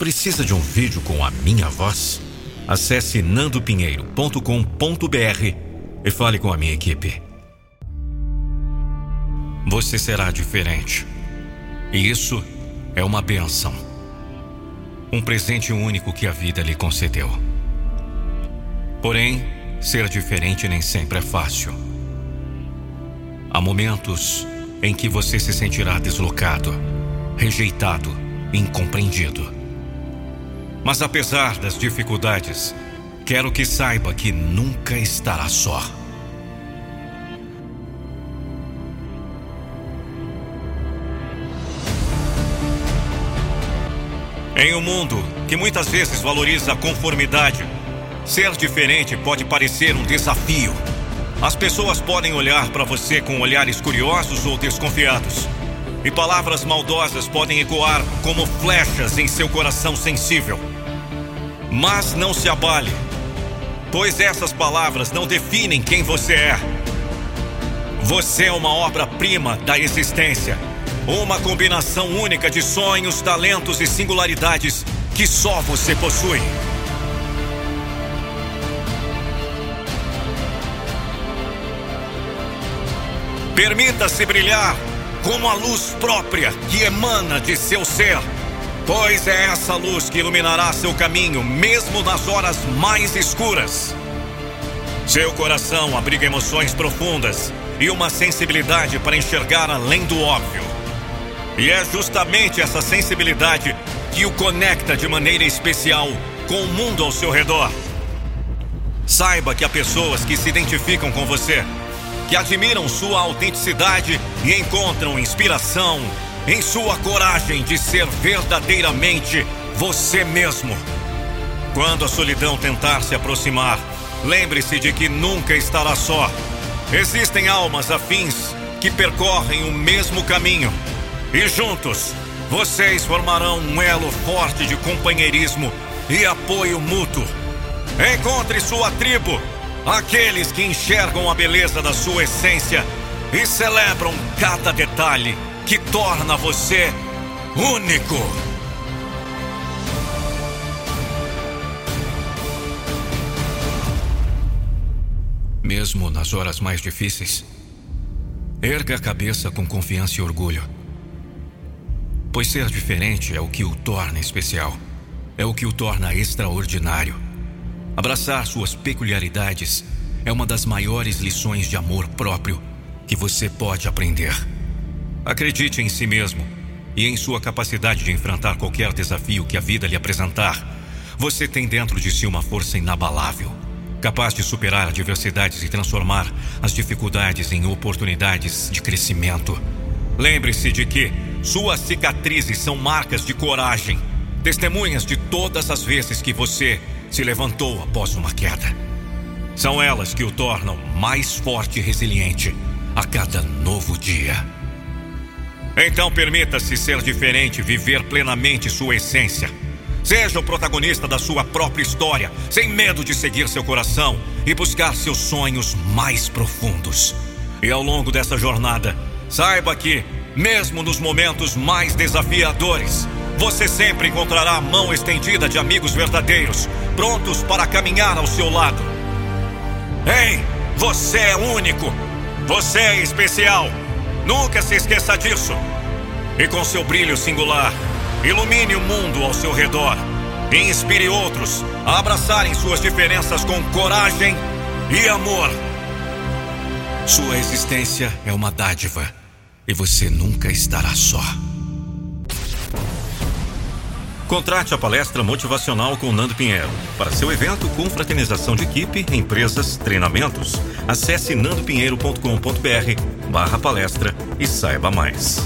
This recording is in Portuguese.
Precisa de um vídeo com a minha voz? Acesse nandopinheiro.com.br e fale com a minha equipe. Você será diferente. E isso é uma benção. Um presente único que a vida lhe concedeu. Porém, ser diferente nem sempre é fácil. Há momentos em que você se sentirá deslocado, rejeitado, incompreendido. Mas apesar das dificuldades, quero que saiba que nunca estará só. Em um mundo que muitas vezes valoriza a conformidade, ser diferente pode parecer um desafio. As pessoas podem olhar para você com olhares curiosos ou desconfiados. E palavras maldosas podem ecoar como flechas em seu coração sensível. Mas não se abale, pois essas palavras não definem quem você é. Você é uma obra-prima da existência, uma combinação única de sonhos, talentos e singularidades que só você possui. Permita-se brilhar como a luz própria que emana de seu ser, pois é essa luz que iluminará seu caminho, mesmo nas horas mais escuras. Seu coração abriga emoções profundas e uma sensibilidade para enxergar além do óbvio. E é justamente essa sensibilidade que o conecta de maneira especial com o mundo ao seu redor. Saiba que há pessoas que se identificam com você que admiram sua autenticidade e encontram inspiração em sua coragem de ser verdadeiramente você mesmo. Quando a solidão tentar se aproximar, lembre-se de que nunca estará só. Existem almas afins que percorrem o mesmo caminho e juntos vocês formarão um elo forte de companheirismo e apoio mútuo. Encontre sua tribo Aqueles que enxergam a beleza da sua essência e celebram cada detalhe que torna você único. Mesmo nas horas mais difíceis, erga a cabeça com confiança e orgulho. Pois ser diferente é o que o torna especial, é o que o torna extraordinário. Abraçar suas peculiaridades é uma das maiores lições de amor próprio que você pode aprender. Acredite em si mesmo e em sua capacidade de enfrentar qualquer desafio que a vida lhe apresentar. Você tem dentro de si uma força inabalável, capaz de superar adversidades e transformar as dificuldades em oportunidades de crescimento. Lembre-se de que suas cicatrizes são marcas de coragem, testemunhas de todas as vezes que você se levantou após uma queda. São elas que o tornam mais forte e resiliente a cada novo dia. Então permita-se ser diferente, viver plenamente sua essência. Seja o protagonista da sua própria história, sem medo de seguir seu coração e buscar seus sonhos mais profundos. E ao longo dessa jornada, saiba que, mesmo nos momentos mais desafiadores, você sempre encontrará a mão estendida de amigos verdadeiros, prontos para caminhar ao seu lado. Ei, você é único. Você é especial. Nunca se esqueça disso. E com seu brilho singular, ilumine o mundo ao seu redor. E inspire outros a abraçarem suas diferenças com coragem e amor. Sua existência é uma dádiva e você nunca estará só. Contrate a palestra motivacional com Nando Pinheiro. Para seu evento com fraternização de equipe, empresas, treinamentos, acesse nandopinheiro.com.br barra palestra e saiba mais.